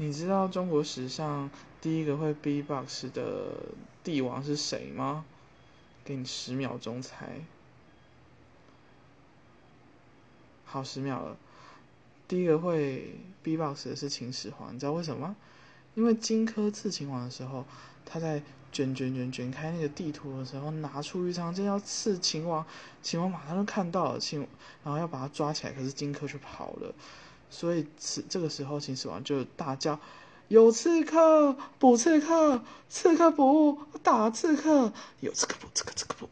你知道中国史上第一个会 B-box 的帝王是谁吗？给你十秒钟猜。好，十秒了。第一个会 B-box 的是秦始皇，你知道为什么吗？因为荆轲刺秦王的时候，他在卷卷卷卷开那个地图的时候，拿出一张，正要刺秦王，秦王马上就看到了秦，然后要把他抓起来，可是荆轲却跑了，所以此这个时候秦始皇就大叫：“有刺客，捕刺客，刺客捕，打刺客，有刺客捕，刺客刺客。捕，